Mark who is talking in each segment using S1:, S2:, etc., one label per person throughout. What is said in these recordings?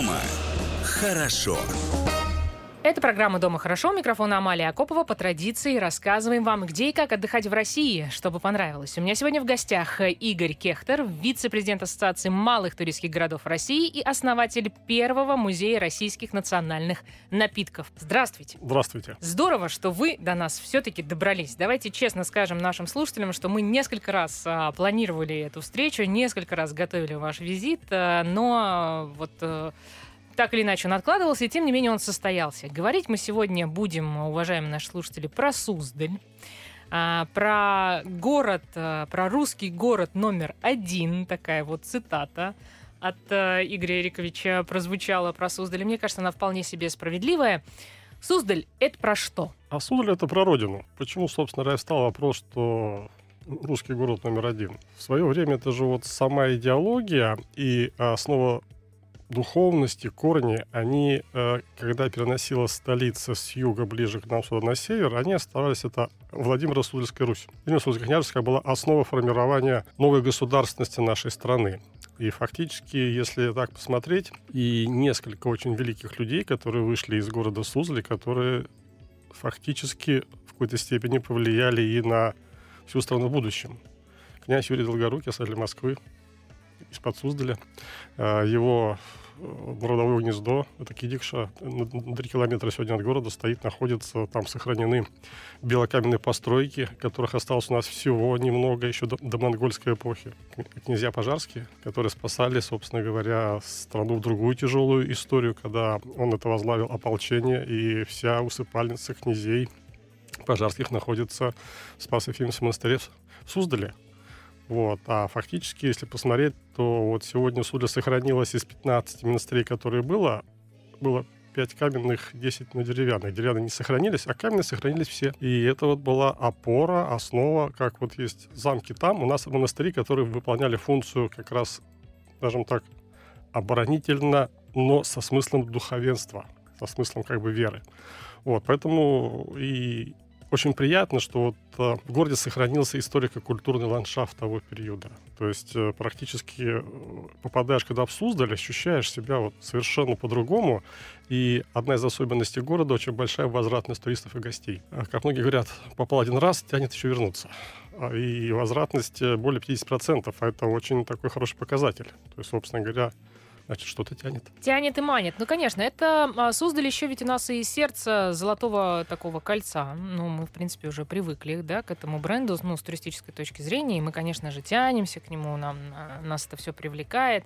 S1: Дома хорошо.
S2: Это программа «Дома хорошо». Микрофон Амалия Акопова. По традиции рассказываем вам, где и как отдыхать в России, чтобы понравилось. У меня сегодня в гостях Игорь Кехтер, вице-президент Ассоциации малых туристских городов России и основатель первого музея российских национальных напитков. Здравствуйте.
S3: Здравствуйте.
S2: Здорово, что вы до нас все-таки добрались. Давайте честно скажем нашим слушателям, что мы несколько раз а, планировали эту встречу, несколько раз готовили ваш визит, а, но вот... А, так или иначе он откладывался, и тем не менее он состоялся. Говорить мы сегодня будем, уважаемые наши слушатели, про Суздаль, а, про город, а, про русский город номер один, такая вот цитата от а, Игоря Эриковича прозвучала про Суздаль. Мне кажется, она вполне себе справедливая. Суздаль — это про что?
S3: А Суздаль — это про родину. Почему, собственно говоря, стал вопрос, что русский город номер один? В свое время это же вот сама идеология и основа духовности, корни, они, э, когда переносила столица с юга ближе к нам сюда на север, они оставались это Владимир Суздальская Русь. Владимир Суздальская княжеская была основа формирования новой государственности нашей страны. И фактически, если так посмотреть, и несколько очень великих людей, которые вышли из города Сузли, которые фактически в какой-то степени повлияли и на всю страну в будущем. Князь Юрий Долгорукий, осадитель Москвы, из-под Суздаля. Э, его родовое гнездо, это Кидикша, на 3 километра сегодня от города стоит, находится, там сохранены белокаменные постройки, которых осталось у нас всего немного еще до, до монгольской эпохи. Князья Пожарские, которые спасали, собственно говоря, страну в другую тяжелую историю, когда он это возглавил ополчение, и вся усыпальница князей Пожарских находится в Спасо-Ефимовском монастыре в Суздале. Вот. А фактически, если посмотреть, то вот сегодня судья сохранилось из 15 монастырей, которые было, было 5 каменных, 10 на деревянных. Деревянные не сохранились, а каменные сохранились все. И это вот была опора, основа, как вот есть замки там. У нас монастыри, которые выполняли функцию как раз, скажем так, оборонительно, но со смыслом духовенства, со смыслом как бы веры. Вот, поэтому и очень приятно, что вот э, в городе сохранился историко-культурный ландшафт того периода. То есть э, практически э, попадаешь, когда в Суздаль, ощущаешь себя вот совершенно по-другому. И одна из особенностей города очень большая возвратность туристов и гостей. Как многие говорят, попал один раз, тянет еще вернуться. А, и возвратность более 50%, а это очень такой хороший показатель. То есть, собственно говоря, значит, что-то тянет.
S2: Тянет и манит. Ну, конечно, это а, создали еще ведь у нас и сердце золотого такого кольца. Ну, мы, в принципе, уже привыкли, да, к этому бренду, ну, с туристической точки зрения, и мы, конечно же, тянемся к нему, нам, а, нас это все привлекает.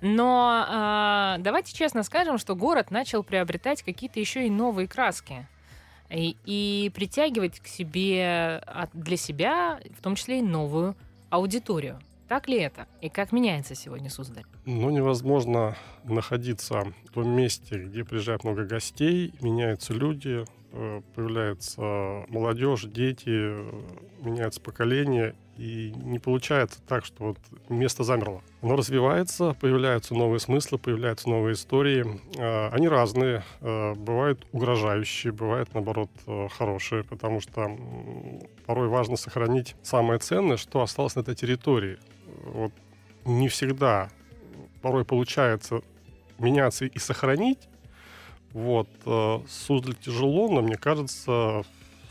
S2: Но а, давайте честно скажем, что город начал приобретать какие-то еще и новые краски. И, и притягивать к себе для себя, в том числе и новую аудиторию. Так ли это? И как меняется сегодня Суздаль?
S3: Ну, невозможно находиться в том месте, где приезжает много гостей, меняются люди, э, появляется молодежь, дети, э, меняется поколение, и не получается так, что вот место замерло. Оно развивается, появляются новые смыслы, появляются новые истории. Э, они разные, бывают угрожающие, бывают, наоборот, хорошие, потому что порой важно сохранить самое ценное, что осталось на этой территории вот не всегда порой получается меняться и сохранить. Вот. Э, Суздаль тяжело, но мне кажется,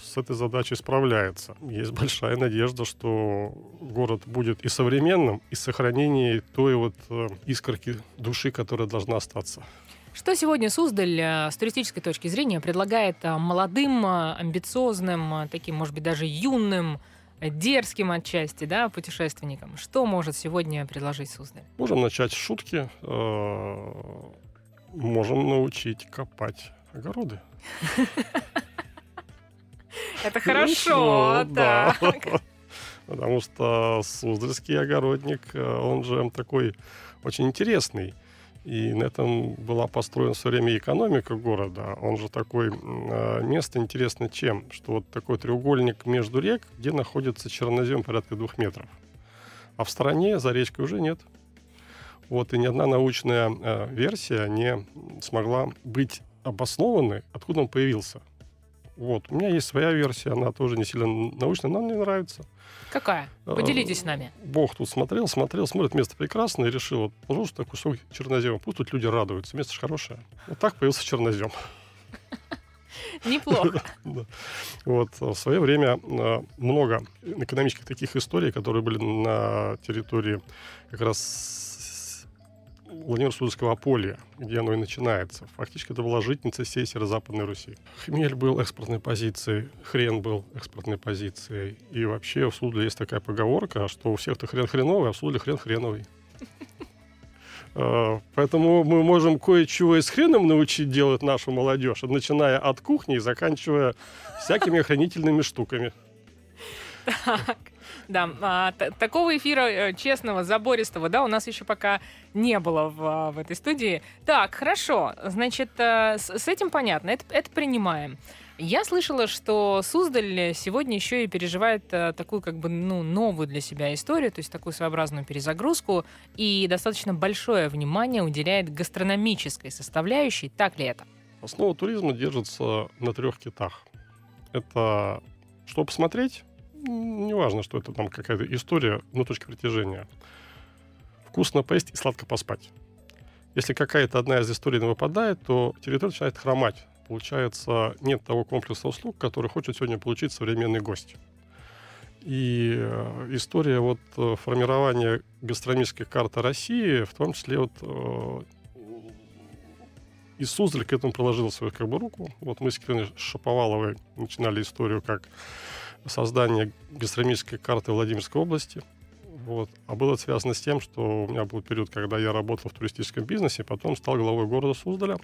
S3: с этой задачей справляется. Есть большая надежда, что город будет и современным, и сохранение той вот э, искорки души, которая должна остаться.
S2: Что сегодня Суздаль э, с туристической точки зрения предлагает молодым, амбициозным, таким, может быть, даже юным дерзким отчасти, да, путешественникам. Что может сегодня предложить Суздаль?
S3: Можем начать с шутки. Э, можем научить копать огороды.
S2: Это хорошо, да.
S3: Потому что Суздальский огородник, э, он же такой очень интересный. И на этом была построена все время экономика города. Он же такое э, место интересно чем? Что вот такой треугольник между рек, где находится чернозем порядка двух метров. А в стороне за речкой уже нет. Вот, и ни одна научная э, версия не смогла быть обоснованной, откуда он появился. Вот. У меня есть своя версия, она тоже не сильно научная, но мне нравится.
S2: Какая?
S3: А,
S2: Поделитесь с нами.
S3: Бог тут смотрел, смотрел, смотрит, место прекрасное, и решил, вот, сюда кусок чернозема, пусть тут люди радуются, место же хорошее. Вот так появился чернозем.
S2: Неплохо.
S3: Вот в свое время э, много экономических таких историй, которые были на территории как раз Владимира Суздальского поля, где оно и начинается. Фактически это была житница всей северо-западной Руси. Хмель был экспортной позицией, хрен был экспортной позицией. И вообще в Судле есть такая поговорка, что у всех-то хрен хреновый, а в Судле хрен хреновый. Э, Поэтому мы можем кое-чего и с хреном научить делать нашу молодежь, начиная от кухни и заканчивая всякими охранительными штуками.
S2: Так, да, а, такого эфира э, честного, забористого, да, у нас еще пока не было в, а, в этой студии. Так, хорошо, значит, э, с, с этим понятно, это, это принимаем. Я слышала, что Суздаль сегодня еще и переживает э, такую как бы ну, новую для себя историю, то есть такую своеобразную перезагрузку, и достаточно большое внимание уделяет гастрономической составляющей. Так ли это?
S3: Основа туризма держится на трех китах. Это что посмотреть, неважно, что это там какая-то история, но точка притяжения. Вкусно поесть и сладко поспать. Если какая-то одна из историй не выпадает, то территория начинает хромать. Получается, нет того комплекса услуг, который хочет сегодня получить современный гость. И э, история вот э, формирования гастрономической карты России, в том числе вот э, и Суздаль к этому приложил свою как бы руку. Вот мы с Екатериной Шаповаловой начинали историю как создание гастрономической карты Владимирской области. Вот. А было связано с тем, что у меня был период, когда я работал в туристическом бизнесе, потом стал главой города Суздаля.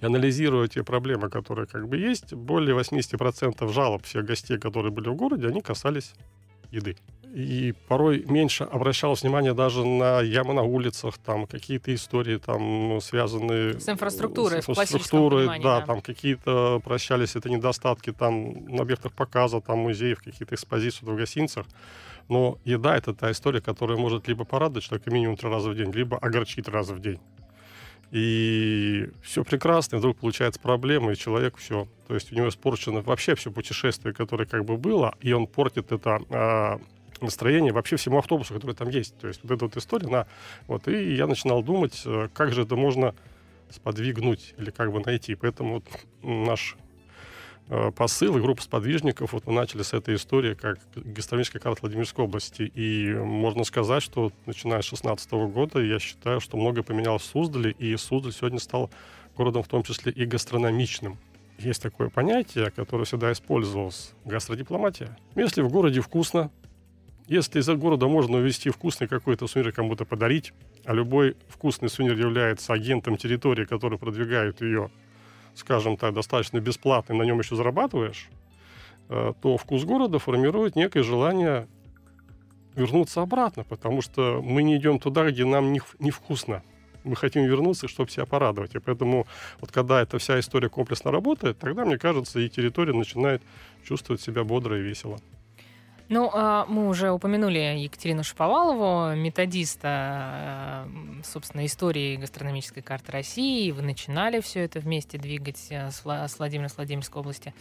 S3: И анализируя те проблемы, которые как бы есть, более 80% жалоб всех гостей, которые были в городе, они касались еды. И порой меньше обращалось внимание даже на ямы на улицах, там какие-то истории там связанные
S2: С инфраструктурой,
S3: с инфраструктурой, да,
S2: да.
S3: там какие-то прощались это недостатки там на объектах показа, там музеев, какие-то экспозиции в гостиницах. Но еда это та история, которая может либо порадовать человека минимум три раза в день, либо огорчить три раза в день. И все прекрасно, и вдруг получается проблема, и человек все. То есть у него испорчено вообще все путешествие, которое как бы было, и он портит это а, настроение вообще всему автобусу, который там есть. То есть вот эта вот история, она... Вот, и я начинал думать, э, как же это можно сподвигнуть или как бы найти. Поэтому вот наш э, посыл и группа сподвижников, вот мы начали с этой истории, как гастрономическая карта Владимирской области. И можно сказать, что начиная с 2016 года я считаю, что многое поменялось в Суздале, и Суздаль сегодня стал городом в том числе и гастрономичным. Есть такое понятие, которое всегда использовалось – гастродипломатия. Если в городе вкусно, если из города можно увезти вкусный какой-то сувенир кому-то подарить, а любой вкусный сувенир является агентом территории, который продвигает ее, скажем так, достаточно бесплатно, и на нем еще зарабатываешь, э, то вкус города формирует некое желание вернуться обратно, потому что мы не идем туда, где нам не, невкусно. Мы хотим вернуться, чтобы себя порадовать. И поэтому вот когда эта вся история комплексно работает, тогда, мне кажется, и территория начинает чувствовать себя бодро и весело.
S2: Ну, а, мы уже упомянули Екатерину Шаповалову, методиста, э, собственно, истории гастрономической карты России. Вы начинали все это вместе двигать э, с Вла- с Владимиром, с Владимирской области.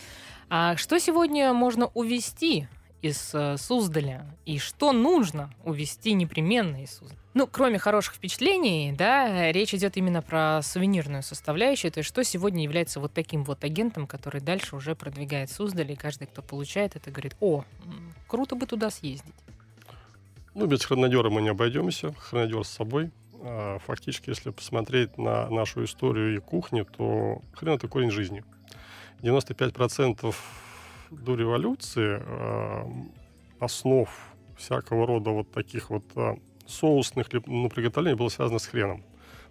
S2: А что сегодня можно увести из э, Суздаля? И что нужно увести непременно из Суздаля? Ну, кроме хороших впечатлений, да, речь идет именно про сувенирную составляющую. То есть, что сегодня является вот таким вот агентом, который дальше уже продвигает Суздаль, и каждый, кто получает это, говорит, о, круто бы туда съездить.
S3: Ну, без хронодера мы не обойдемся. Хронодер с собой. А, Фактически, если посмотреть на нашу историю и кухню, то хрен это корень жизни. 95% до революции а, основ всякого рода вот таких вот а, соусных ну, приготовлений было связано с хреном.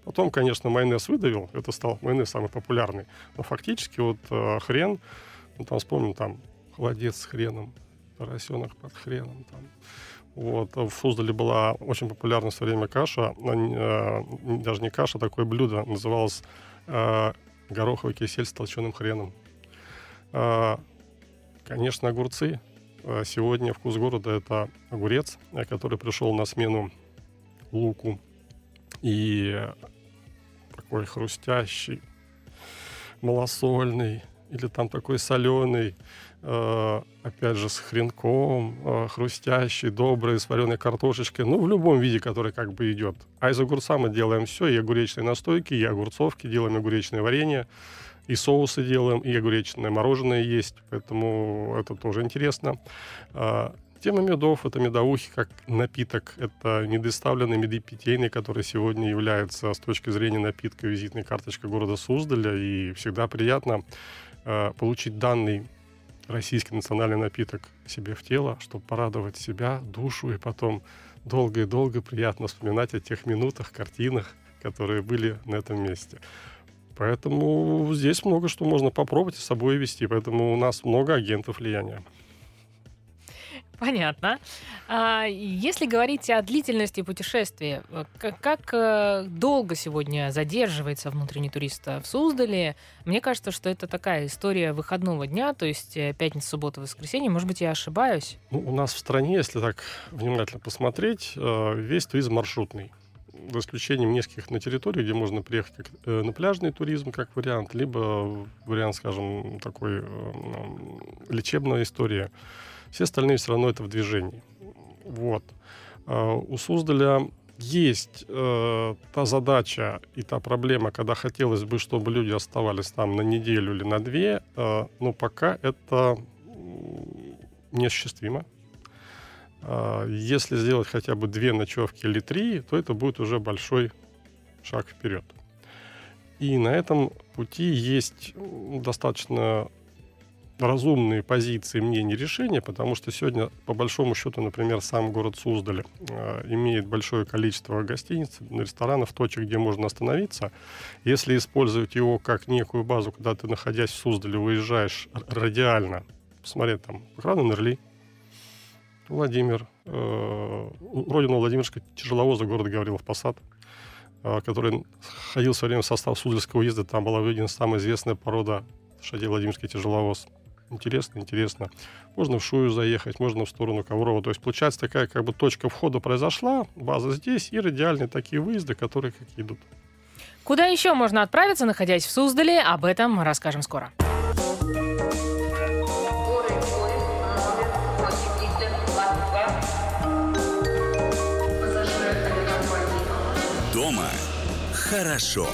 S3: Потом, конечно, майонез выдавил, это стал майонез самый популярный. Но фактически вот а, хрен, ну, там вспомним, там холодец с хреном, поросенок под хреном, там, вот. В Суздале была очень популярна в свое время каша, э, даже не каша, а такое блюдо, называлось э, гороховый кисель с толченым хреном. Э, конечно, огурцы. Э, Сегодня вкус города — это огурец, который пришел на смену луку. И такой хрустящий, малосольный, или там такой соленый, э, опять же, с хренком, э, хрустящий, добрый, с вареной картошечкой, ну, в любом виде, который как бы идет. А из огурца мы делаем все, и огуречные настойки, и огурцовки, делаем огуречное варенье, и соусы делаем, и огуречное мороженое есть, поэтому это тоже интересно. А, Тема медов — это медовухи как напиток. Это недоставленный меды питейный, который сегодня является с точки зрения напитка визитной карточкой города Суздаля. И всегда приятно э, получить данный российский национальный напиток себе в тело, чтобы порадовать себя, душу, и потом долго и долго приятно вспоминать о тех минутах, картинах, которые были на этом месте. Поэтому здесь много что можно попробовать и с собой вести. Поэтому у нас много агентов влияния.
S2: Понятно. А если говорить о длительности путешествия, э, как, э, долго сегодня задерживается внутренний турист в Суздале? Мне кажется, что это такая история выходного дня, то есть э, пятница, суббота, воскресенье. Может быть, я ошибаюсь?
S3: Ну, у нас в стране, если так внимательно посмотреть, весь туризм маршрутный за исключением нескольких на территории, где можно приехать как, э, на пляжный туризм как вариант, либо вариант, скажем, такой э, лечебная история. Все остальные все равно это в движении. Вот. А у Суздаля есть э, та задача и та проблема, когда хотелось бы, чтобы люди оставались там на неделю или на две, э, но пока это неосуществимо. Э, если сделать хотя бы две ночевки или три, то это будет уже большой шаг вперед. И на этом пути есть достаточно разумные позиции, мнения, решения, потому что сегодня, по большому счету, например, сам город Суздаль э, имеет большое количество гостиниц, ресторанов, точек, где можно остановиться. Если использовать его как некую базу, когда ты, находясь в Суздале, выезжаешь радиально, посмотреть там, охрана Нерли, Владимир, э, родина Владимирска, тяжеловоза город Гаврилов Посад, э, который ходил в свое время в состав Суздальского уезда, там была выведена самая известная порода лошадей Владимирский тяжеловоз интересно, интересно. Можно в Шую заехать, можно в сторону Коврова. То есть получается такая как бы точка входа произошла, база здесь и радиальные такие выезды, которые как идут.
S2: Куда еще можно отправиться, находясь в Суздале? Об этом расскажем скоро.
S1: Хорошо.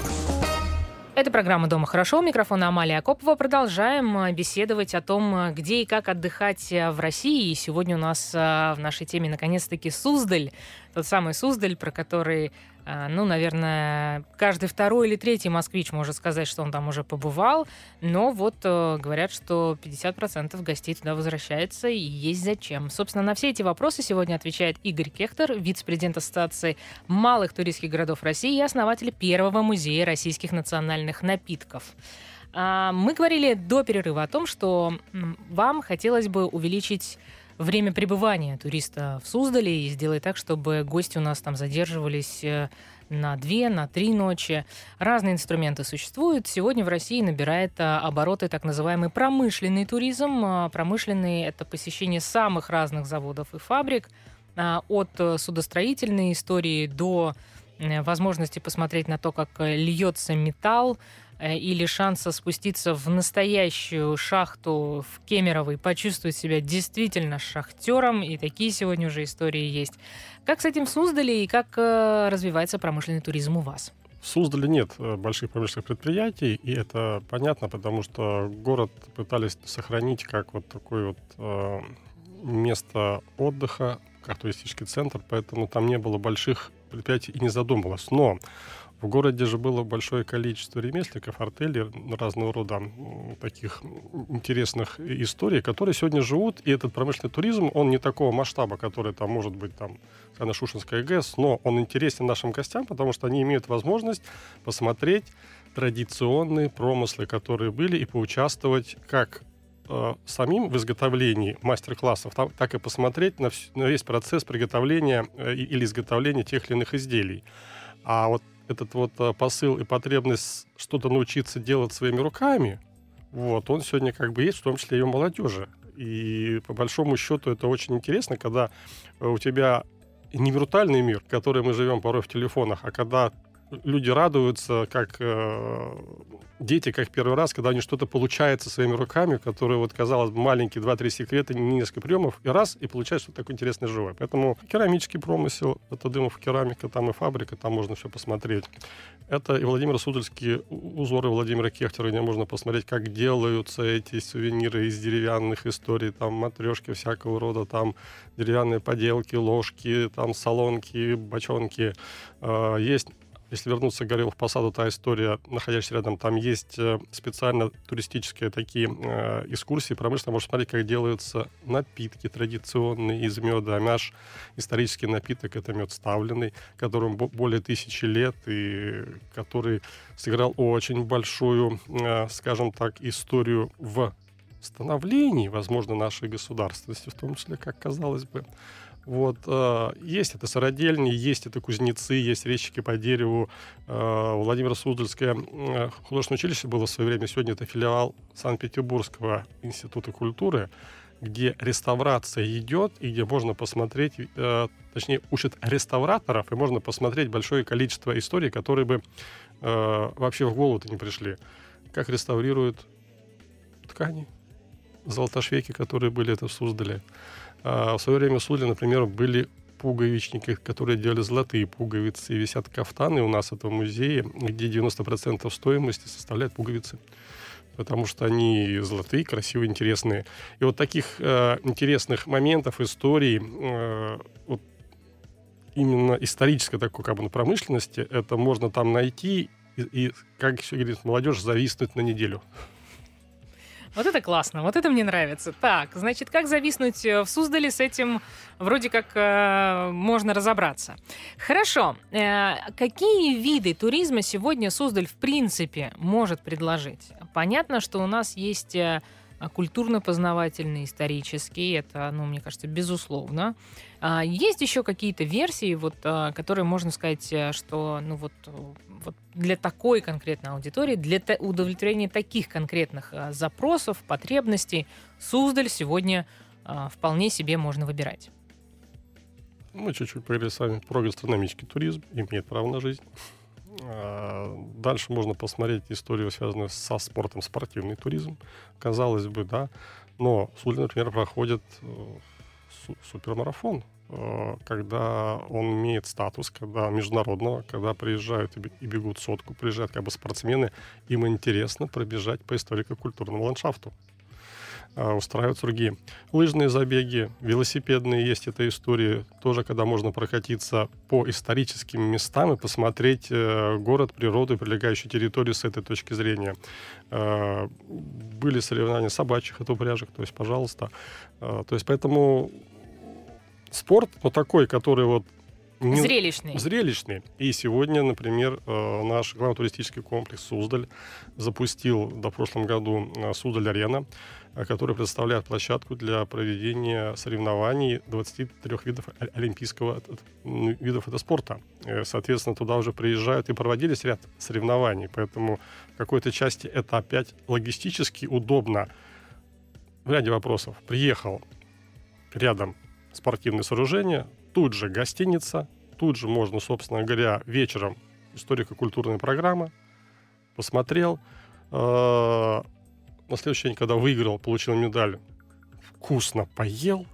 S2: Это программа «Дома хорошо». У микрофона Амалия Акопова. Продолжаем э, беседовать о том, э, где и как отдыхать э, в России. И сегодня у нас в нашей теме наконец-таки Суздаль. Тот самый Суздаль, про который ну, наверное, каждый второй или третий москвич может сказать, что он там уже побывал, но вот э, говорят, что 50% гостей туда возвращается, и есть зачем. Собственно, на все эти вопросы сегодня отвечает Игорь Кехтер, вице-президент Ассоциации малых туристских городов России и основатель первого музея российских национальных напитков. А, мы говорили до перерыва о том, что вам хотелось бы увеличить время пребывания туриста в Суздале и сделать так, чтобы гости у нас там задерживались э, на две, на три ночи. Разные инструменты существуют. Сегодня в России набирает э, обороты так называемый промышленный туризм. А, промышленный — это посещение самых разных заводов и фабрик, от судостроительной истории до э, возможности посмотреть на то, как льется металл, Э, или шанса спуститься в настоящую шахту в Кемерово и почувствовать себя действительно шахтером. И такие сегодня уже истории есть. Как с этим в Суздале и как э, развивается промышленный туризм у вас?
S3: В Суздале нет э, больших промышленных предприятий, и это понятно, потому что город пытались сохранить как вот такое вот э, место отдыха, как туристический центр, поэтому там не было больших предприятий и не задумывалось. Но в городе же было большое количество ремесленников, артелей, разного рода таких интересных историй, которые сегодня живут, и этот промышленный туризм, он не такого масштаба, который там может быть там на Шушинская ГЭС, но он интересен нашим гостям, потому что они имеют возможность посмотреть традиционные промыслы, которые были, и поучаствовать как э, самим в изготовлении мастер-классов, так и посмотреть на, весь процесс приготовления э, или изготовления тех или иных изделий. А вот этот вот э, посыл и потребность что-то научиться делать своими руками, вот, он сегодня как бы есть, в том числе и у молодежи. И по большому счету это очень интересно, когда у тебя не виртуальный мир, в котором мы живем порой в телефонах, а когда люди радуются, как э, дети, как первый раз, когда они что-то получается своими руками, которые, вот, казалось бы, маленькие 2-3 секрета, несколько приемов, и раз, и получается что-то такое интересное живое. Поэтому керамический промысел, это дымов керамика, там и фабрика, там можно все посмотреть. Это и Владимир Судольские узоры Владимира Кехтера, где можно посмотреть, как делаются эти сувениры из деревянных историй, там матрешки всякого рода, там деревянные поделки, ложки, там солонки, бочонки. А, есть если вернуться к Горелов Посаду, та история, находящаяся рядом, там есть э, специально туристические такие э, экскурсии, промышленно можно смотреть, как делаются напитки традиционные из меда. А наш исторический напиток — это мед ставленный, которому более тысячи лет, и который сыграл очень большую, э, скажем так, историю в становлении, возможно, нашей государственности, в том числе, как казалось бы. Вот, э, есть это сородельни, есть это кузнецы, есть резчики по дереву. Э, Владимир Суздальское э, художественное училище было в свое время. Сегодня это филиал Санкт-Петербургского института культуры, где реставрация идет, и где можно посмотреть, э, точнее, учат реставраторов, и можно посмотреть большое количество историй, которые бы э, вообще в голову-то не пришли. Как реставрируют ткани, золотошвейки, которые были это в Суздале а в свое время в Судле, например, были пуговичники, которые делали золотые пуговицы, и висят кафтаны у нас это в музее, где 90% стоимости составляют пуговицы потому что они золотые, красивые, интересные. И вот таких э, интересных моментов, историй, э, вот именно исторической такой как бы промышленности, это можно там найти и, и как еще говорит молодежь, зависнуть на неделю.
S2: Вот это классно, вот это мне нравится. Так, значит, как зависнуть э, в Суздале с этим вроде как э, можно разобраться. Хорошо. Э, какие виды туризма сегодня Суздаль в принципе может предложить? Понятно, что у нас есть э, культурно-познавательный, исторический, это, ну, мне кажется, безусловно. А, есть еще какие-то версии, вот, а, которые можно сказать, э, что ну, вот, вот для такой конкретной аудитории, для удовлетворения таких конкретных а, запросов, потребностей, Суздаль сегодня вполне себе можно выбирать.
S3: Мы чуть-чуть поговорили с вами про гастрономический туризм, имеет право на жизнь. Дальше можно посмотреть историю, связанную со спортом, спортивный туризм. Казалось бы, да. Но Суздале, например, проходит э, супермарафон, э, когда он имеет статус, когда международного, когда приезжают и бегут сотку, приезжают как бы спортсмены, им интересно пробежать по историко-культурному ландшафту э, устраиваются другие. Лыжные забеги, велосипедные есть эта история, тоже когда можно прокатиться по историческим местам и посмотреть э, город, природу и прилегающую территорию с этой точки зрения. Э, были соревнования собачьих от упряжек, то есть, пожалуйста. Э, то есть, поэтому спорт, но такой, который вот
S2: не... Зрелищный.
S3: Зрелищный. И сегодня, например, э, наш главный туристический комплекс «Суздаль» запустил до прошлом году э, «Суздаль-арена», э, который представляет площадку для проведения соревнований 23 видов олимпийского видов этого спорта. Соответственно, туда уже приезжают и проводились ряд соревнований, поэтому в какой-то части это опять логистически удобно. В ряде вопросов. Приехал рядом спортивное сооружение, тут же гостиница, тут же можно, собственно говоря, вечером историко-культурная программа, посмотрел. На следующий когда выиграл, получил медаль, вкусно поел,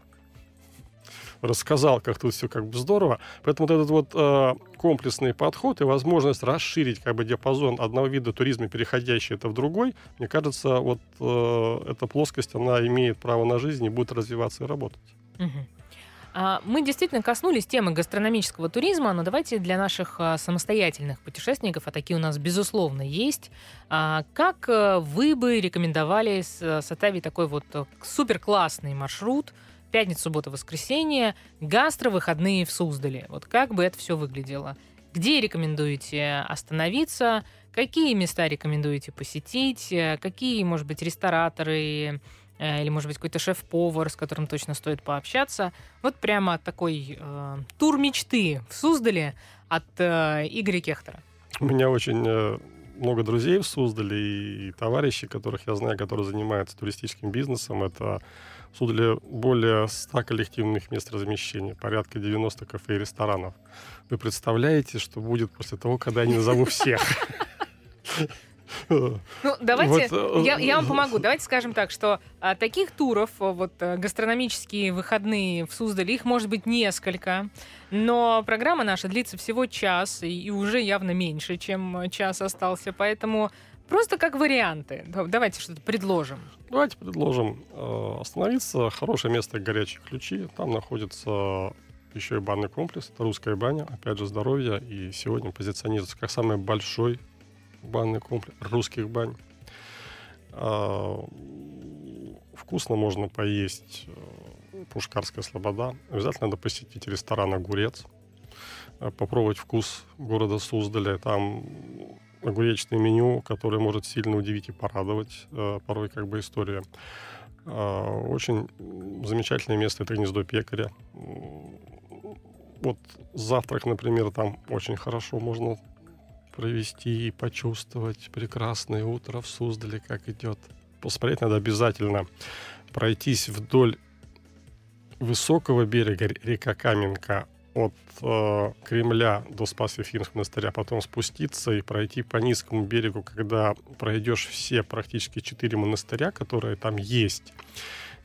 S3: рассказал, как тут все как бы здорово. Поэтому вот этот вот э, комплексный подход и возможность расширить как бы диапазон одного вида туризма, переходящий это в другой, мне кажется, вот э, эта плоскость, она имеет право на жизнь и будет развиваться и работать. Угу.
S2: А, мы действительно коснулись темы гастрономического туризма, но давайте для наших а, самостоятельных путешественников, а такие у нас безусловно есть, а, как э, вы бы рекомендовали составить такой вот э, супер классный маршрут пятница, суббота, воскресенье, гастро-выходные в Суздале. Вот как бы это все выглядело? Где рекомендуете остановиться? Какие места рекомендуете посетить? Э, какие, может быть, рестораторы, Э, или, может быть, какой-то шеф-повар, с которым точно стоит пообщаться. Вот прямо такой э, тур мечты в Суздале от э, Игоря Кехтера.
S3: У меня очень э, много друзей в Суздале и, и товарищей, которых я знаю, которые занимаются туристическим бизнесом. Это В Суздале более 100 коллективных мест размещения, порядка 90 кафе и ресторанов. Вы представляете, что будет после того, когда я не назову всех?
S2: Ну, давайте, вот, я, я вам помогу. Давайте скажем так, что а, таких туров, вот а, гастрономические выходные в Суздале, их может быть несколько, но программа наша длится всего час, и, и уже явно меньше, чем час остался, поэтому просто как варианты. Давайте что-то предложим.
S3: Давайте предложим э, остановиться. Хорошее место «Горячие ключи». Там находится еще и банный комплекс. Это русская баня, опять же, здоровье. И сегодня позиционируется как самый большой банный комплекс русских бань. А, вкусно можно поесть э, Пушкарская слобода. Обязательно надо посетить ресторан «Огурец», э, попробовать вкус города Суздаля. Там огуречное меню, которое может сильно удивить и порадовать. Э, порой как бы история. А, очень замечательное место — это гнездо пекаря. Вот завтрак, например, там очень хорошо можно провести и почувствовать прекрасное утро в Суздале, как идет. Посмотреть надо обязательно. Пройтись вдоль высокого берега река Каменка от э, Кремля до Спас-Ефимского монастыря, потом спуститься и пройти по низкому берегу, когда пройдешь все практически четыре монастыря, которые там есть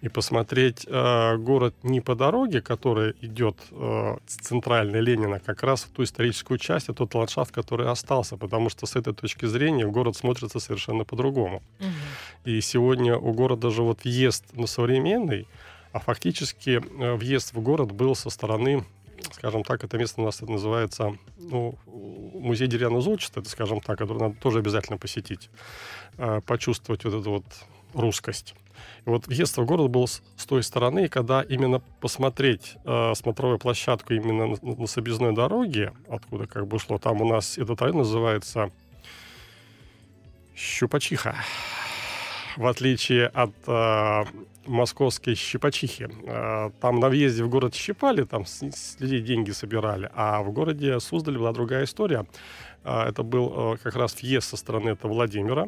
S3: и посмотреть э, город не по дороге, которая идет э, с центральной Ленина, как раз в ту историческую часть, а тот ландшафт, который остался, потому что с этой точки зрения город смотрится совершенно по-другому. Угу. И сегодня у города же вот въезд на современный, а фактически э, въезд в город был со стороны скажем так, это место у нас это называется ну, музей деревянного зодчества, это, скажем так, который надо тоже обязательно посетить, э, почувствовать вот эту вот русскость. И вот въезд в город был с, с той стороны, когда именно посмотреть э, смотровую площадку именно на, на Собезной дороге, откуда как бы шло, там у нас этот район называется Щупачиха. В отличие от э, московской Щипачихи. Э, там на въезде в город щипали, там с, с людей деньги собирали, а в городе Суздаль была другая история. Э, это был э, как раз въезд со стороны этого Владимира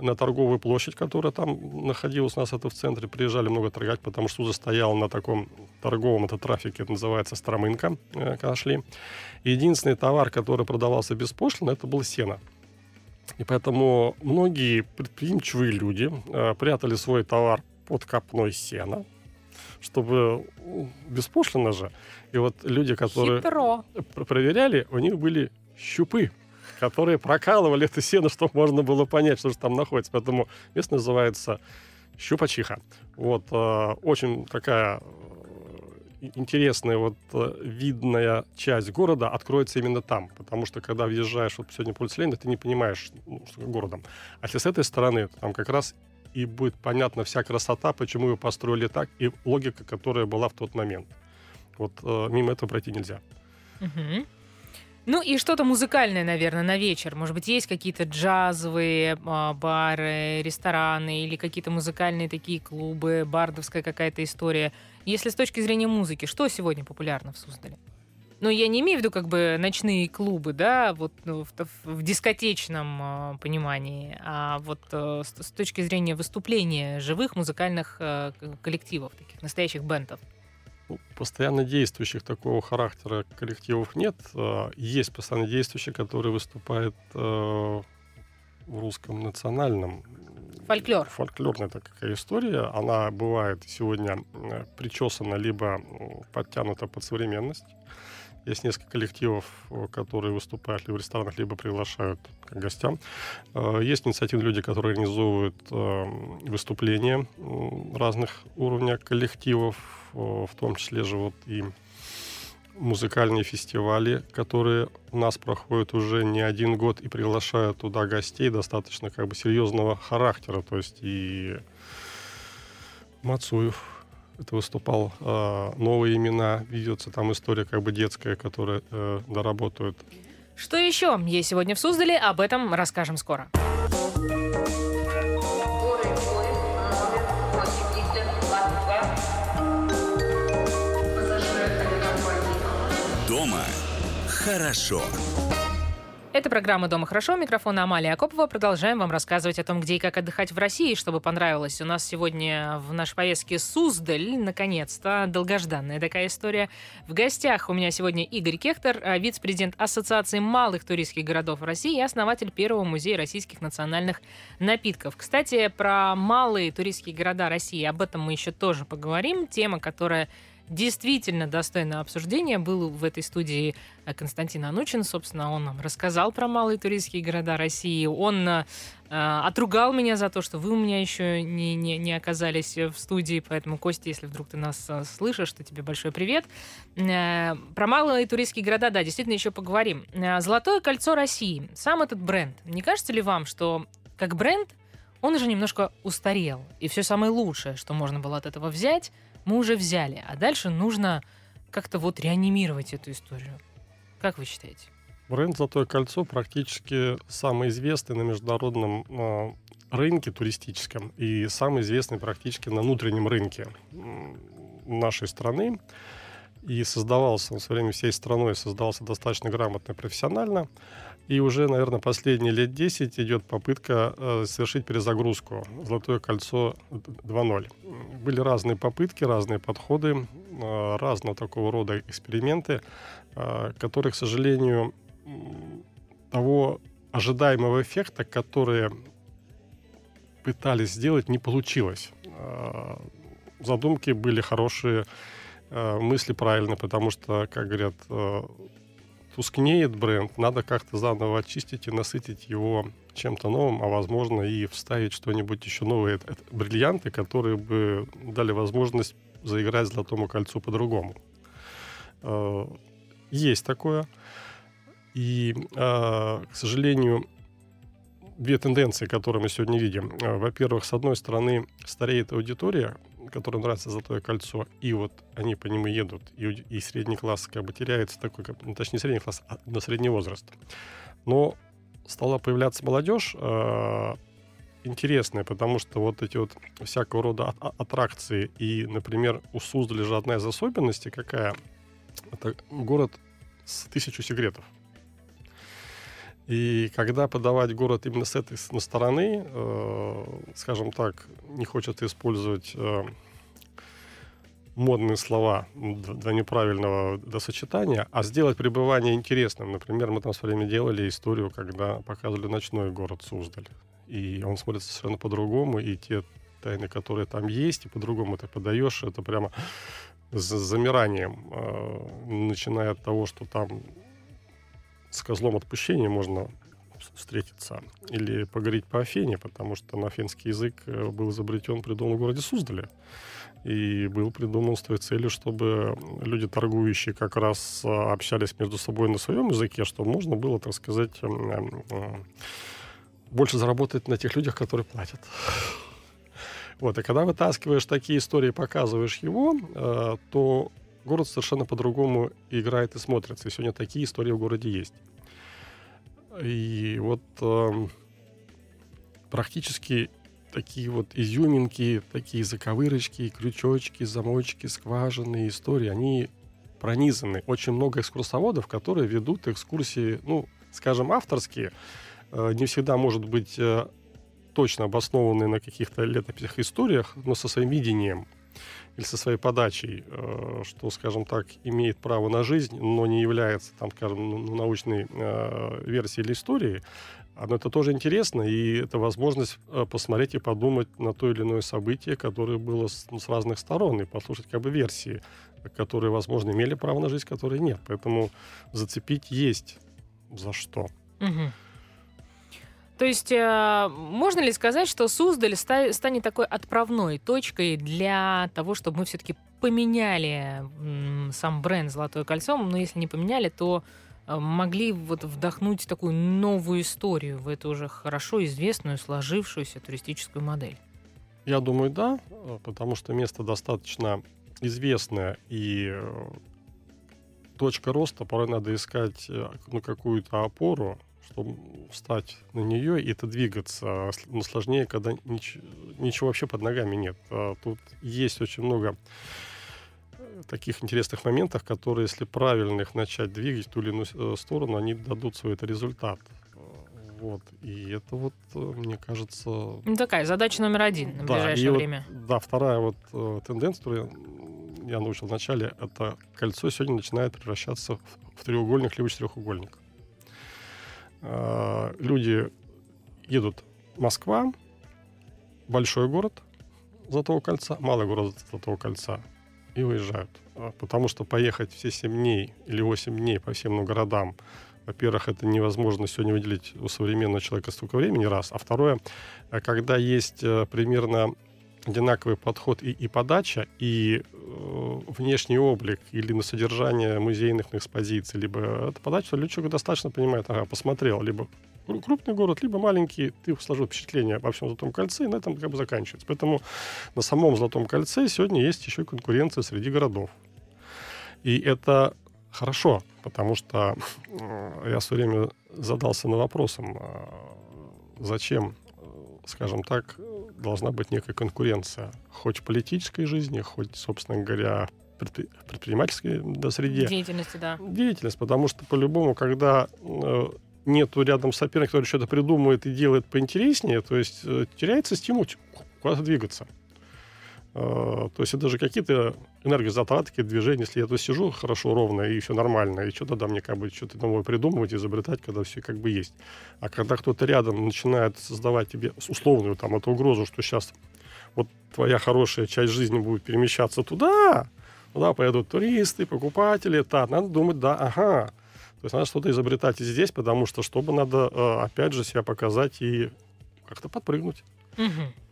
S3: на торговую площадь, которая там находилась у нас это в центре, приезжали много торгать, потому что Суза стоял на таком торговом это трафике, это называется Стромынка, э, когда шли. Единственный товар, который продавался беспошлино, это был сено. И поэтому многие предприимчивые люди э, прятали свой товар под копной сена, чтобы беспошлино же. И вот люди, которые Хитро. проверяли, у них были щупы которые прокалывали это сено, чтобы можно было понять, что же там находится. Поэтому место называется Щупачиха. Вот, э, очень такая э, интересная вот э, видная часть города откроется именно там, потому что когда въезжаешь вот сегодня по улице Ленина, ты не понимаешь, ну, что городом. А если с этой стороны, там как раз и будет понятна вся красота, почему ее построили так, и логика, которая была в тот момент. Вот э, мимо этого пройти нельзя.
S2: Угу. Ну и что-то музыкальное, наверное, на вечер. Может быть, есть какие-то джазовые а, бары, рестораны или какие-то музыкальные такие клубы, бардовская какая-то история. Если с точки зрения музыки, что сегодня популярно в Суздале? Ну, я не имею в виду как бы ночные клубы, да, вот ну, в, в дискотечном э, понимании, а вот э, с, с точки зрения выступления живых музыкальных э, коллективов, таких настоящих бендов.
S3: Ну, постоянно действующих такого характера коллективов нет. А, есть постоянно действующие, которые выступают э, в русском национальном.
S2: Фольклор.
S3: Фольклорная такая история. Она бывает сегодня э, причесана либо подтянута под современность. Есть несколько коллективов, э, которые выступают либо в ресторанах, либо приглашают к гостям. Есть инициативные люди, которые организовывают выступления разных уровней коллективов в том числе же вот и музыкальные фестивали, которые у нас проходят уже не один год и приглашают туда гостей достаточно как бы серьезного характера. То есть и Мацуев это выступал, э, новые имена, ведется там история как бы детская, которая э, доработают.
S2: Что еще есть сегодня в Суздале, об этом расскажем скоро.
S1: хорошо.
S2: Это программа «Дома хорошо». Микрофон Амалия Акопова. Продолжаем вам рассказывать о том, где и как отдыхать в России, чтобы понравилось. У нас сегодня в нашей поездке Суздаль, наконец-то, долгожданная такая история. В гостях у меня сегодня Игорь Кехтер, а, вице-президент Ассоциации малых туристских городов России и основатель первого музея российских национальных напитков. Кстати, про малые туристские города России, об этом мы еще тоже поговорим. Тема, которая действительно достойно обсуждения. Был в этой студии э, Константин Анучин, собственно, он нам рассказал про малые туристские города России. Он э, отругал меня за то, что вы у меня еще не, не, не оказались в студии, поэтому, Костя, если вдруг ты нас э, слышишь, то тебе большой привет. Э, про малые туристские города, да, действительно еще поговорим. Э, Золотое кольцо России. Сам этот бренд. Не кажется ли вам, что как бренд он уже немножко устарел, и все самое лучшее, что можно было от этого взять, мы уже взяли, а дальше нужно как-то вот реанимировать эту историю. Как вы считаете?
S3: Бренд «Золотое кольцо» практически самый известный на международном э, рынке туристическом и самый известный практически на внутреннем рынке нашей страны. И создавался он со временем всей страной, создавался достаточно грамотно и профессионально. И уже, наверное, последние лет 10 идет попытка э, совершить перезагрузку «Золотое кольцо 2.0». Были разные попытки, разные подходы, э, разного такого рода эксперименты, э, которые, к сожалению, того ожидаемого эффекта, который пытались сделать, не получилось. Э, задумки были хорошие, э, мысли правильные, потому что, как говорят, э, тускнеет бренд, надо как-то заново очистить и насытить его чем-то новым, а возможно и вставить что-нибудь еще новое. Это, бриллианты, которые бы дали возможность заиграть Золотому кольцу по-другому. Э, есть такое. И, э, к сожалению, две тенденции, которые мы сегодня видим. Э, во-первых, с одной стороны, стареет аудитория, которым нравится «Золотое кольцо», и вот они по нему едут, и, и средний класс как бы теряется такой, как, ну, точнее, средний класс, а на средний возраст. Но стала появляться молодежь, э, интересная, потому что вот эти вот всякого рода а- аттракции, и, например, у Суздаля же одна из особенностей какая? Это город с тысячу секретов. И когда подавать город именно с этой стороны, э, скажем так, не хочется использовать э, модные слова для неправильного до сочетания, а сделать пребывание интересным. Например, мы там с время делали историю, когда показывали ночной город Суздаль. И он смотрится совершенно по-другому, и те тайны, которые там есть, и по-другому ты подаешь, это прямо с замиранием, э, начиная от того, что там с козлом отпущения можно встретиться или поговорить по Афене, потому что на афинский язык э, был изобретен, придуман в городе Суздале. И был придуман с той целью, чтобы люди, торгующие, как раз э, общались между собой на своем языке, чтобы можно было, так сказать, эм, э, больше заработать на тех людях, которые платят. Вот, и когда вытаскиваешь такие истории, показываешь его, то город совершенно по-другому играет и смотрится. И сегодня такие истории в городе есть. И вот э, практически такие вот изюминки, такие заковырочки, крючочки, замочки, скважины, истории, они пронизаны. Очень много экскурсоводов, которые ведут экскурсии, ну, скажем, авторские, э, не всегда, может быть, э, точно обоснованные на каких-то летописях историях, но со своим видением или со своей подачей, э, что, скажем так, имеет право на жизнь, но не является, там, скажем, ну, ну, научной э, версией или историей, но это тоже интересно, и это возможность э, посмотреть и подумать на то или иное событие, которое было с, ну, с разных сторон, и послушать как бы версии, которые, возможно, имели право на жизнь, которые нет. Поэтому зацепить есть за что.
S2: Угу. То есть э, можно ли сказать, что Суздаль станет такой отправной точкой для того, чтобы мы все-таки поменяли сам бренд «Золотое кольцо», но если не поменяли, то э, могли вот вдохнуть такую новую историю в эту уже хорошо известную, сложившуюся туристическую модель?
S3: Я думаю, да, потому что место достаточно известное и точка роста, порой надо искать ну, какую-то опору, чтобы встать на нее и это двигаться. Но сложнее, когда нич- ничего вообще под ногами нет. А тут есть очень много таких интересных моментах, которые, если правильно их начать двигать в ту или иную э, сторону, они дадут свой это результат. Вот. И это вот, э, мне кажется...
S2: Ну, такая задача номер один на
S3: да,
S2: ближайшее
S3: вот,
S2: время.
S3: да, вторая вот э, тенденция, которую я научил вначале, это кольцо сегодня начинает превращаться в, в треугольник либо четырехугольник. Э, люди едут Москва, большой город Золотого кольца, малый город Золотого кольца, и уезжают. А, потому что поехать все 7 дней или 8 дней по всем городам, во-первых, это невозможно сегодня выделить у современного человека столько времени, раз. А второе, э, когда есть э, примерно одинаковый подход и, и подача, и э, внешний облик или на содержание музейных экспозиций, либо это подача, то человек достаточно понимает, ага, посмотрел, либо крупный город, либо маленький, ты сложил впечатление обо всем Золотом кольце, и на этом как бы заканчивается. Поэтому на самом Золотом кольце сегодня есть еще конкуренция среди городов. И это хорошо, потому что э, я все время задался на вопросом, э, зачем, э, скажем так, должна быть некая конкуренция, хоть в политической жизни, хоть, собственно говоря, предпринимательской да, среде.
S2: Деятельности, да.
S3: Деятельность, потому что по-любому, когда нету рядом соперника, который что-то придумывает и делает поинтереснее, то есть теряется стимул куда-то двигаться. То есть это даже какие-то энергозатраты, какие-то движения. Если я тут сижу хорошо, ровно, и все нормально, и что тогда мне как бы что-то новое придумывать, изобретать, когда все как бы есть. А когда кто-то рядом начинает создавать тебе условную там эту угрозу, что сейчас вот твоя хорошая часть жизни будет перемещаться туда, туда поедут туристы, покупатели, так, надо думать, да, ага. То есть надо что-то изобретать и здесь, потому что чтобы надо, э, опять же, себя показать и как-то подпрыгнуть.
S2: Угу.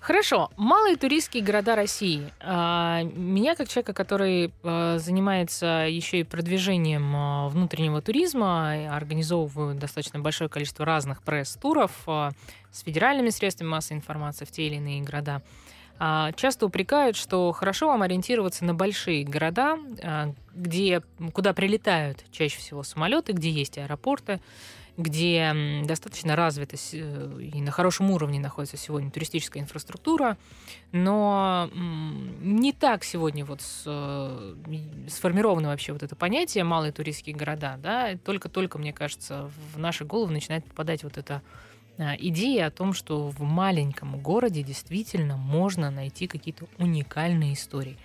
S2: Хорошо, малые туристские города России. А, меня, как человека, который а, занимается еще и продвижением а, внутреннего туризма, организовываю достаточно большое количество разных пресс-туров с федеральными средствами массовой информации в те или иные города, часто упрекают, что хорошо вам ориентироваться на большие города, где, куда прилетают чаще всего самолеты, где есть аэропорты, где достаточно развита э, и на хорошем уровне находится сегодня туристическая инфраструктура, но не так сегодня вот э, сформировано вообще вот это понятие «малые туристские города». Да? Только-только, мне кажется, в наши головы начинает попадать вот эта а, идея о том, что в маленьком городе действительно можно найти какие-то уникальные истории.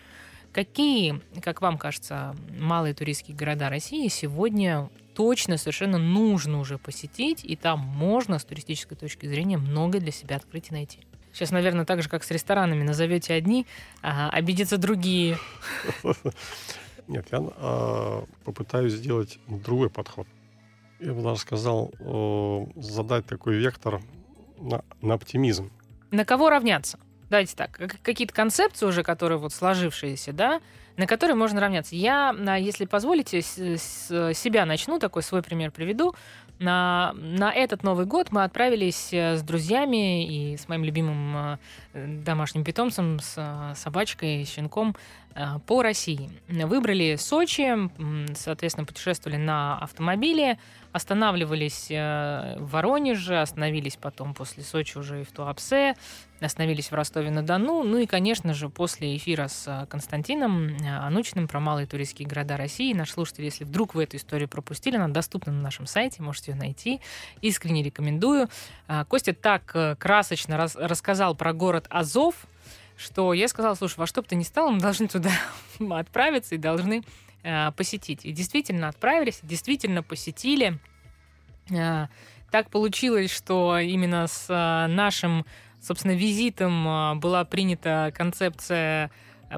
S2: Какие, как вам кажется, малые туристские города России сегодня точно совершенно нужно уже посетить, и там можно с туристической точки зрения много для себя открыть и найти. Сейчас, наверное, так же, как с ресторанами, назовете одни, а обидятся другие.
S3: Нет, я э, попытаюсь сделать другой подход. Я бы даже сказал, э, задать такой вектор на, на оптимизм.
S2: На кого равняться? Давайте так, какие-то концепции уже, которые вот сложившиеся, да, на которые можно равняться. Я, если позволите, с себя начну, такой свой пример приведу. На, на этот Новый год мы отправились э, с друзьями и с моим любимым э, домашним питомцем, с э, собачкой, щенком по России. Выбрали Сочи, соответственно, путешествовали на автомобиле, останавливались в Воронеже, остановились потом после Сочи уже и в Туапсе, остановились в Ростове-на-Дону. Ну и, конечно же, после эфира с Константином Анучиным про малые туристские города России, наш слушатель, если вдруг вы эту историю пропустили, она доступна на нашем сайте, можете ее найти. Искренне рекомендую. Костя так э, красочно рас рассказал про город Азов, что я сказала, слушай, во что бы то ни стало, мы должны туда отправиться и должны э, посетить. И действительно отправились, действительно посетили. Э, так получилось, что именно с э, нашим, собственно, визитом была принята концепция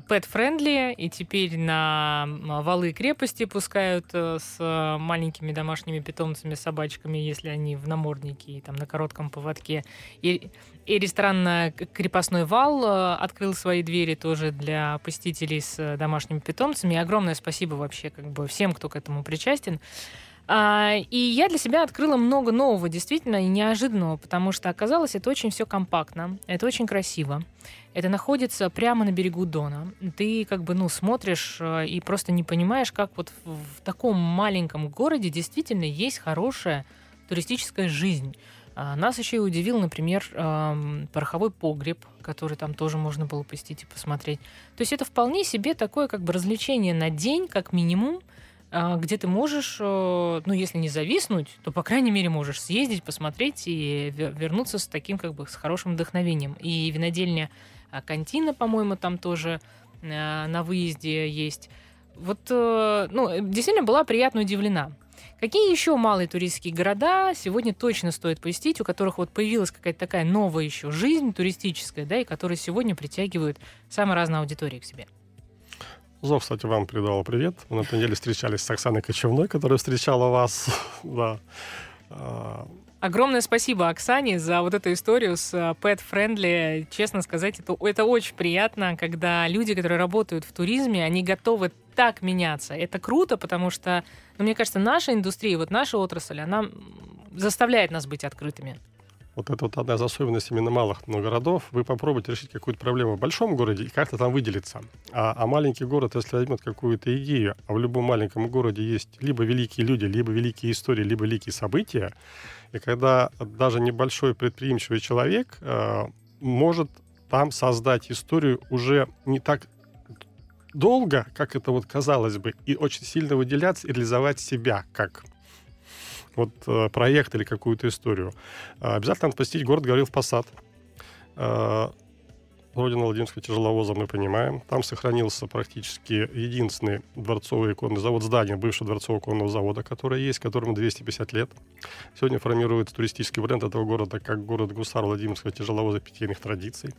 S2: pet-friendly, и теперь на валы крепости пускают э, с маленькими домашними питомцами, собачками, если они в наморднике и там на коротком поводке. И, и ресторан «Крепостной вал» э, открыл свои двери тоже для посетителей с домашними питомцами. И огромное спасибо вообще как бы всем, кто к этому причастен. А, и я для себя открыла много нового, действительно, и неожиданного, потому что оказалось, это очень все компактно, это очень красиво. Это находится прямо на берегу Дона. Ты как бы, ну, смотришь э, и просто не понимаешь, как вот в таком маленьком городе действительно есть хорошая туристическая жизнь. А, нас еще и удивил, например, пороховой погреб, который там тоже можно было посетить и посмотреть. То есть это вполне себе такое как бы развлечение на день, как минимум, где ты можешь, э, ну, если не зависнуть, то, по крайней мере, можешь съездить, посмотреть и вернуться с таким, как бы, с хорошим вдохновением. И винодельня а, Кантина, по-моему, там тоже э, на выезде есть. Вот, э, ну, действительно была приятно удивлена. Какие еще малые туристские города сегодня точно стоит посетить, у которых вот появилась какая-то такая новая еще жизнь туристическая, да, и которые сегодня притягивают самые разные аудитории к себе?
S3: Зов, кстати, вам передал привет. Мы на этой неделе встречались с Оксаной Кочевной, которая встречала вас. да.
S2: А, Огромное спасибо Оксане за вот эту историю с э, Pet Friendly. Честно сказать, это, это очень приятно, когда люди, которые работают в туризме, они готовы так меняться. Это круто, потому что, ну, мне кажется, наша индустрия, вот наша отрасль, она заставляет нас быть открытыми.
S3: Вот это вот одна из особенностей именно малых городов. Вы попробуйте решить какую-то проблему в большом городе и как-то там выделиться. А, а маленький город, если возьмет какую-то идею, а в любом маленьком городе есть либо великие люди, либо великие истории, либо великие события, и когда даже небольшой предприимчивый человек э, может там создать историю уже не так долго, как это вот казалось бы, и очень сильно выделяться и реализовать себя как вот э, проект или какую-то историю. Э, обязательно надо посетить город Гаврилов Посад. Родина Владимирского тяжеловоза мы понимаем. Там сохранился практически единственный дворцовый иконный завод, здание бывшего дворцового иконного завода, которое есть, которому 250 лет. Сегодня формируется туристический бренд этого города как город гусар Владимирского тяжеловоза питейных традиций.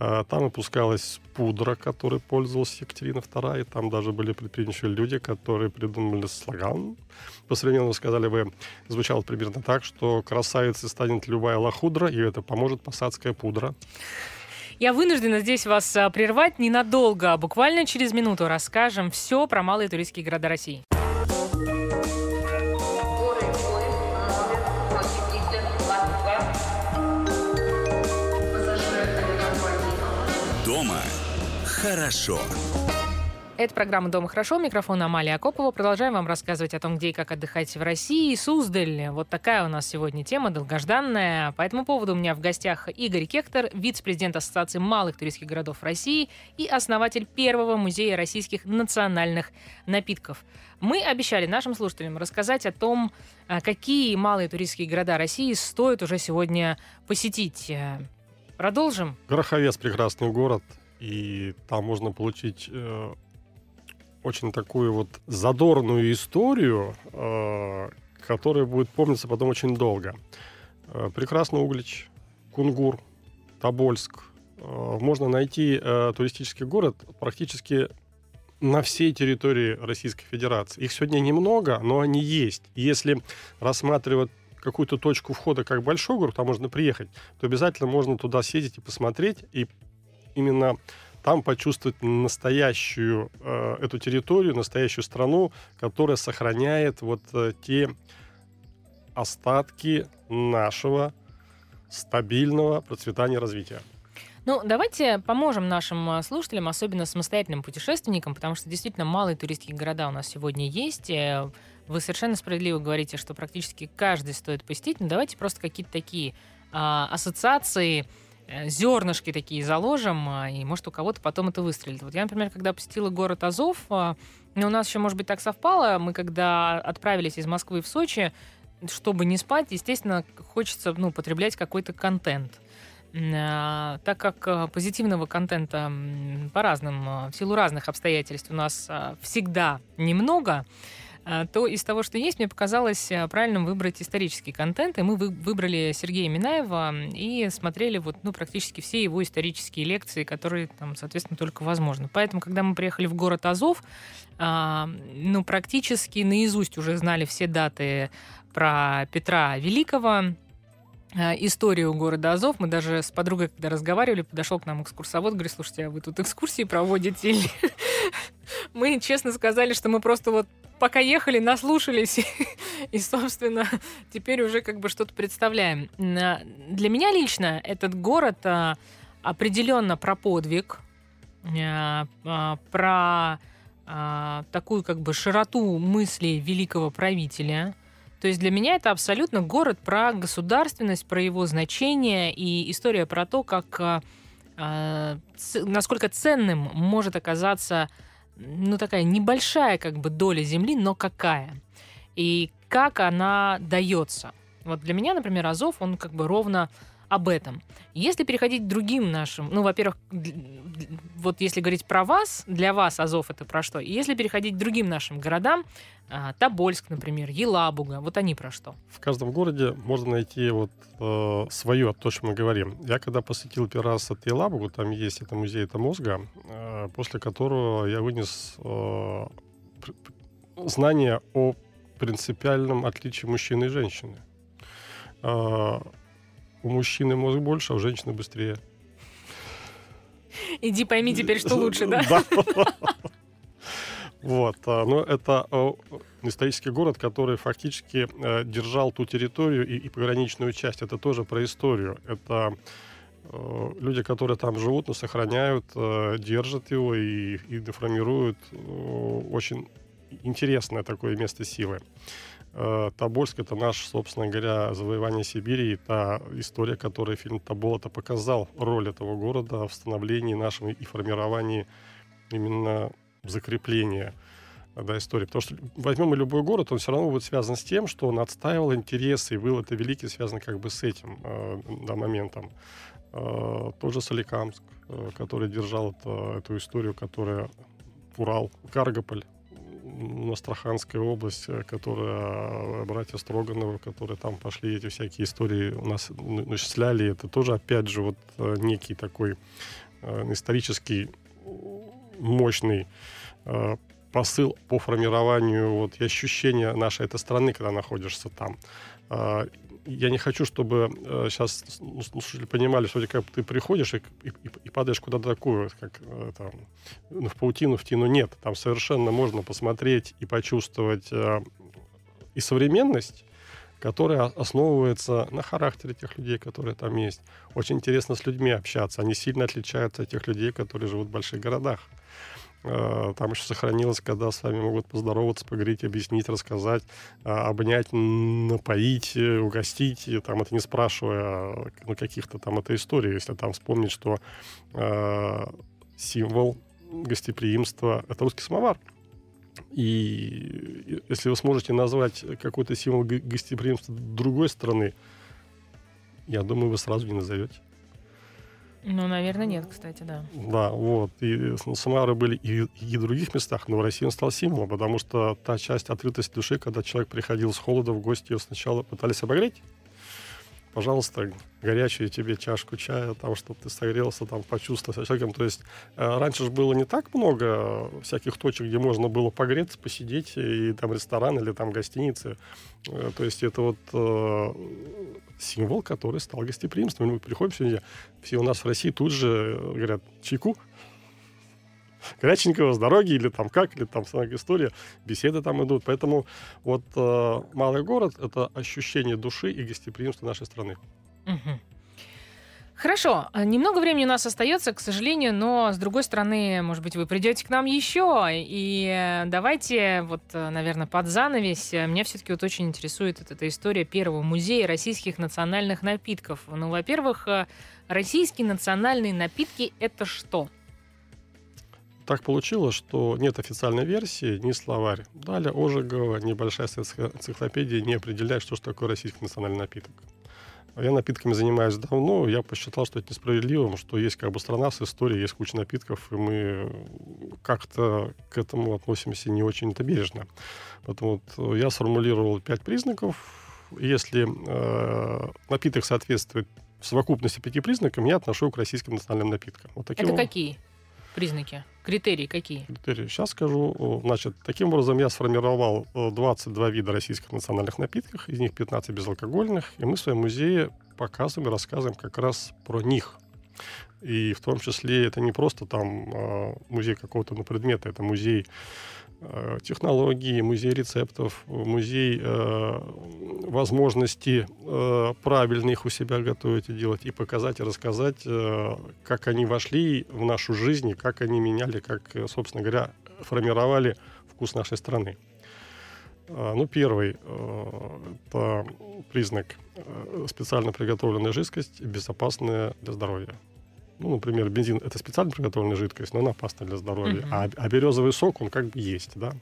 S3: А, там выпускалась пудра, которой пользовалась Екатерина II. И там даже были предприимчивые люди, которые придумали слоган. По современному сказали бы, звучало примерно так, что красавицей станет любая лохудра, и это поможет посадская пудра.
S2: Я вынуждена здесь вас а, прервать ненадолго. Буквально через минуту расскажем все про малые туристские города России.
S1: Дома хорошо.
S2: Это программа «Дома хорошо». Микрофон Амалия Акопова. Продолжаем вам рассказывать о том, где и как отдыхать в России. Суздаль. Вот такая у нас сегодня тема, долгожданная. По этому поводу у меня в гостях Игорь Кектор, вице-президент Ассоциации малых туристских городов России и основатель первого музея российских национальных напитков. Мы обещали нашим слушателям рассказать о том, а, какие малые туристские города России стоит уже сегодня посетить. Продолжим?
S3: Гороховец – прекрасный город, и там можно получить э, очень такую вот задорную историю, э, которая будет помниться потом очень долго. Э, прекрасный Углич, Кунгур, Тобольск. Э, можно найти э, туристический город практически на всей территории Российской Федерации. Их сегодня немного, но они есть. Если рассматривать какую-то точку входа как большой город, там можно приехать, то обязательно можно туда съездить и посмотреть, и именно там почувствовать настоящую э, эту территорию, настоящую страну, которая сохраняет вот э, те остатки нашего стабильного процветания развития.
S2: Ну, давайте поможем нашим э, слушателям, особенно самостоятельным путешественникам, потому что действительно малые туристские города у нас сегодня есть. Э, вы совершенно справедливо говорите, что практически каждый стоит посетить. Но давайте просто какие-то такие а, ассоциации, зернышки такие заложим, а, и может у кого-то потом это выстрелит. Вот я, например, когда посетила город Азов, а, ну, у нас еще, может быть, так совпало, мы когда отправились из Москвы в Сочи, чтобы не спать, естественно, хочется ну, потреблять какой-то контент. А, так как позитивного контента по разным, в силу разных обстоятельств у нас всегда немного, то из того, что есть, мне показалось а, правильным выбрать исторический контент. И мы выбрали Сергея Минаева и смотрели вот, ну, практически все его исторические лекции, которые там, соответственно, только возможно. Поэтому, когда мы приехали в город Азов, а, ну, практически наизусть уже знали все даты про Петра Великого, историю города Азов. Мы даже с подругой, когда разговаривали, подошел к нам экскурсовод, говорит, слушайте, а вы тут экскурсии проводите? Мы честно сказали, что мы просто вот пока ехали, наслушались. И, собственно, теперь уже как бы что-то представляем. Для меня лично этот город а, определенно про подвиг, а, а, про такую как бы широту мыслей великого правителя. То есть для меня это абсолютно город про государственность, про его значение и история про то, как а, а, насколько ценным может оказаться ну такая небольшая как бы доля земли, но какая и как она дается. Вот для меня, например, Азов, он как бы ровно об этом. Если переходить к другим нашим, ну, во-первых, вот если говорить про вас, для вас Азов это про что? если переходить к другим нашим городам, а, Тобольск, например, Елабуга, вот они про что?
S3: В каждом городе можно найти вот э, свое, то, что мы говорим. Я когда посетил первый раз от Елабугу, там есть это музей это мозга, э, после которого я вынес э, знание о принципиальном отличии мужчины и женщины. Э, у мужчины мозг больше, а у женщины быстрее.
S2: Иди пойми теперь, что лучше, да?
S3: Да. Вот, а, но это исторический город, который фактически э, держал ту территорию и, и пограничную часть. Это тоже про историю. Это люди, которые там живут, но сохраняют, держат его и, и деформируют очень интересное такое место силы. Тобольск — это наш, собственно говоря, завоевание Сибири и та история, которую фильм «Тобол» это показал, роль этого города в становлении нашем и формировании именно закрепления да, истории. Потому что возьмем и любой город, он все равно будет связан с тем, что он отстаивал интересы, и был это великий связан как бы с этим э, да, моментом. Э, тот же Соликамск, э, который держал это, эту историю, которая Урал, Каргополь, Астраханская область, э, которая э, братья Строгановы, которые там пошли эти всякие истории у нас начисляли, это тоже опять же вот э, некий такой исторический мощный посыл по формированию вот, и ощущения нашей этой страны, когда находишься там. Я не хочу, чтобы э, сейчас ну, слушатели понимали, что как ты приходишь и, и, и падаешь куда-то такую, как э, там, ну, в паутину, в тину. Нет, там совершенно можно посмотреть и почувствовать э, и современность, которая основывается на характере тех людей, которые там есть. Очень интересно с людьми общаться. Они сильно отличаются от тех людей, которые живут в больших городах. Э, там еще сохранилось, когда с вами могут поздороваться, поговорить, объяснить, рассказать, э, обнять, напоить, э, угостить. Там это не спрашивая ну, каких-то там этой истории. Если там вспомнить, что э, символ гостеприимства — это русский самовар. И если вы сможете назвать какой-то символ гостеприимства другой страны, я думаю, вы сразу не назовете.
S2: Ну, наверное, нет, кстати, да.
S3: Да, вот. И ну, Самары были и, и в других местах, но в России он стал символом, потому что та часть открытости души, когда человек приходил с холода в гости, его сначала пытались обогреть, пожалуйста, горячую тебе чашку чая, там, чтобы ты согрелся, там, почувствовал человеком. То есть э, раньше же было не так много всяких точек, где можно было погреться, посидеть, и там ресторан или там гостиницы. Э, то есть это вот э, символ, который стал гостеприимством. Мы приходим сегодня, все у нас в России тут же говорят чайку, горяченького с дороги, или там как, или там история, беседы там идут. Поэтому вот э, малый город — это ощущение души и гостеприимства нашей страны.
S2: Хорошо, немного времени у нас остается, к сожалению, но с другой стороны, может быть, вы придете к нам еще. И давайте, вот, наверное, под занавес. Меня все-таки вот очень интересует вот эта история первого музея российских национальных напитков. Ну, во-первых, э, российские национальные напитки это что?
S3: Так получилось, что нет официальной версии, ни словарь. Далее Ожегова, небольшая энциклопедия не определяет, что же такое российский национальный напиток. Я напитками занимаюсь давно, я посчитал, что это несправедливым, что есть как бы страна с историей, есть куча напитков, и мы как-то к этому относимся не очень-то бережно. Поэтому вот я сформулировал пять признаков. Если э, напиток соответствует в совокупности пяти признакам, я отношу к российским национальным напиткам.
S2: Вот таким это какие? Признаки? Критерии какие?
S3: Критерии. Сейчас скажу. Значит, таким образом я сформировал 22 вида российских национальных напитков, из них 15 безалкогольных, и мы в своем музее показываем и рассказываем как раз про них. И в том числе это не просто там а, музей какого-то ну, предмета, это музей технологии, музей рецептов, музей э, возможности э, правильно их у себя готовить и делать, и показать, и рассказать, э, как они вошли в нашу жизнь, как они меняли, как, собственно говоря, формировали вкус нашей страны. А, ну, первый — это признак специально приготовленная жидкость, безопасная для здоровья. Ну, например, бензин — это специально приготовленная жидкость, но она опасна для здоровья. Uh-huh. А, а березовый сок, он как бы есть, да.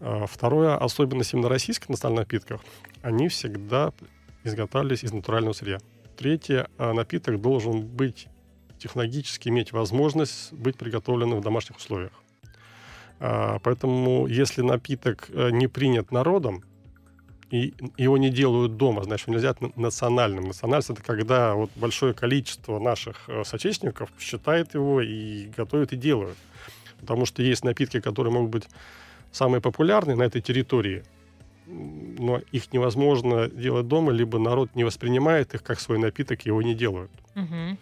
S3: А, второе, особенность именно российских национальных напитков, они всегда изготавливались из натурального сырья. Третье, а, напиток должен быть технологически иметь возможность быть приготовленным в домашних условиях. А, поэтому, если напиток э, не принят народом, и его не делают дома, значит, нельзя национальным. Национальность — это когда вот большое количество наших э, соотечественников считает его и готовят и делают. Потому что есть напитки, которые могут быть самые популярные на этой территории, но их невозможно делать дома, либо народ не воспринимает их как свой напиток, его не делают. Угу.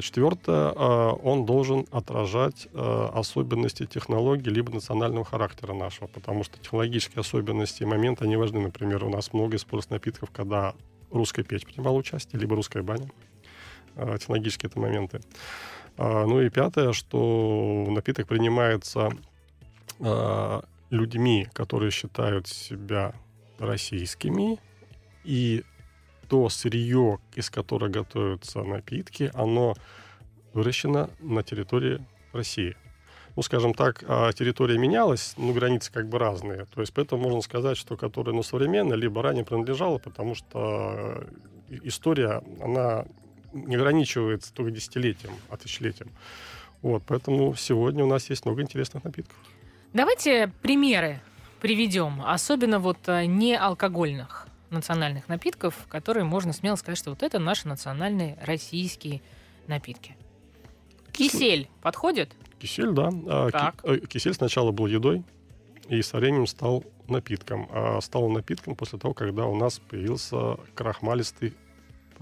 S3: Четвертое, а, он должен отражать а, особенности технологий либо национального характера нашего, потому что технологические особенности и моменты, они важны. Например, у нас много используется напитков, когда русская печь принимала участие, либо русская баня. Технологические это моменты. Ну и пятое, что напиток принимается людьми, которые считают себя российскими, и то сырье, из которого готовятся напитки, оно выращено на территории России. Ну, скажем так, а территория менялась, но границы как бы разные. То есть поэтому можно сказать, что которая ну, современная, либо ранее принадлежала, потому что история, она не ограничивается только десятилетием, а тысячелетием. Вот, поэтому сегодня у нас есть много интересных напитков.
S2: Давайте примеры приведем, особенно вот э, не алкогольных национальных напитков, которые можно смело сказать, что вот это наши национальные российские напитки. Кисель подходит?
S3: Кисель, да. А, так. Э, кисель сначала был едой, и со временем стал напитком. А стал напитком после того, когда у нас появился крахмалистый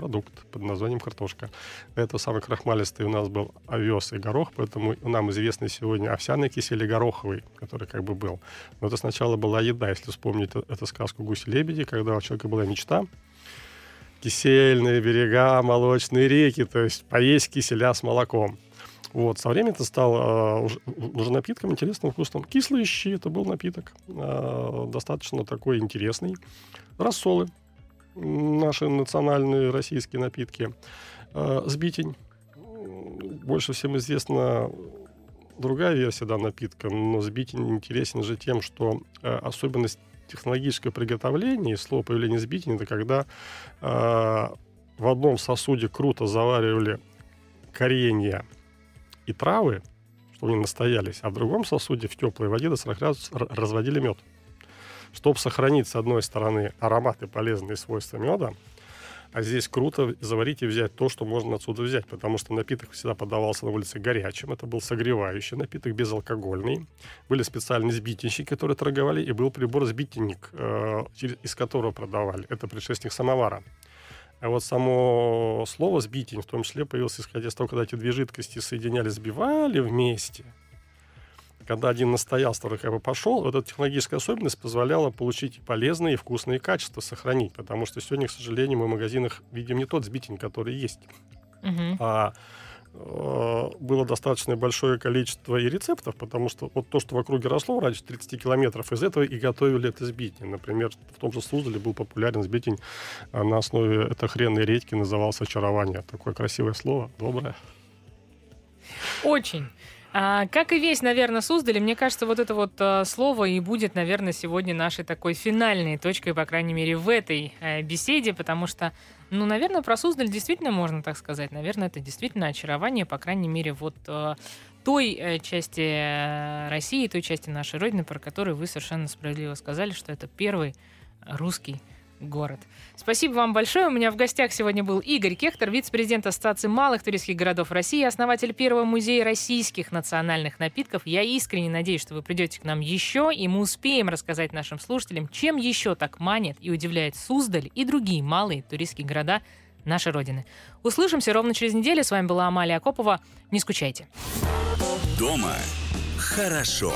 S3: продукт под названием картошка. Это самый крахмалистый у нас был овес и горох, поэтому нам известны сегодня овсяный кисель и гороховый, который как бы был. Но это сначала была еда, если вспомнить эту сказку «Гуси-лебеди», когда у человека была мечта, кисельные берега, молочные реки, то есть поесть киселя с молоком. Вот, со временем это стало э, уже напитком интересным, вкусным. Кислые щи, это был напиток, э, достаточно такой интересный. Рассолы, наши национальные российские напитки. А, сбитень. Больше всем известна другая версия да, напитка, но сбитень интересен же тем, что э, особенность технологического приготовления и слово появления сбитень это когда э, в одном сосуде круто заваривали коренья и травы, чтобы они настоялись, а в другом сосуде в теплой воде до 40 градусов разводили мед чтобы сохранить, с одной стороны, ароматы полезные свойства меда, а здесь круто заварить и взять то, что можно отсюда взять, потому что напиток всегда подавался на улице горячим. Это был согревающий напиток, безалкогольный. Были специальные сбитенщики, которые торговали, и был прибор сбитенник, э, из которого продавали. Это предшественник самовара. А вот само слово «сбитень» в том числе появилось, исходя из того, когда эти две жидкости соединяли, сбивали вместе – когда один настоял, второй как бы пошел, вот эта технологическая особенность позволяла получить полезные и вкусные качества, сохранить. Потому что сегодня, к сожалению, мы в магазинах видим не тот сбитень, который есть. Uh-huh. А э, было достаточно большое количество и рецептов, потому что вот то, что в округе росло радиусе 30 километров, из этого и готовили это сбитень. Например, в том же Суздале был популярен сбитень а на основе это хренной редьки, назывался «Очарование». Такое красивое слово, доброе.
S2: Очень. А, как и весь, наверное, Суздали, мне кажется, вот это вот а, слово и будет, наверное, сегодня нашей такой финальной точкой, по крайней мере, в этой а, беседе, потому что, ну, наверное, про Суздаль действительно можно так сказать. Наверное, это действительно очарование, по крайней мере, вот а, той а, части э, России, той части нашей Родины, про которую вы совершенно справедливо сказали, что это первый русский город. Спасибо вам большое. У меня в гостях сегодня был Игорь Кехтер, вице-президент Ассоциации малых туристских городов России, основатель первого музея российских национальных напитков. Я искренне надеюсь, что вы придете к нам еще, и мы успеем рассказать нашим слушателям, чем еще так манит и удивляет Суздаль и другие малые туристские города нашей Родины. Услышимся ровно через неделю. С вами была Амалия Акопова. Не скучайте.
S1: Дома хорошо.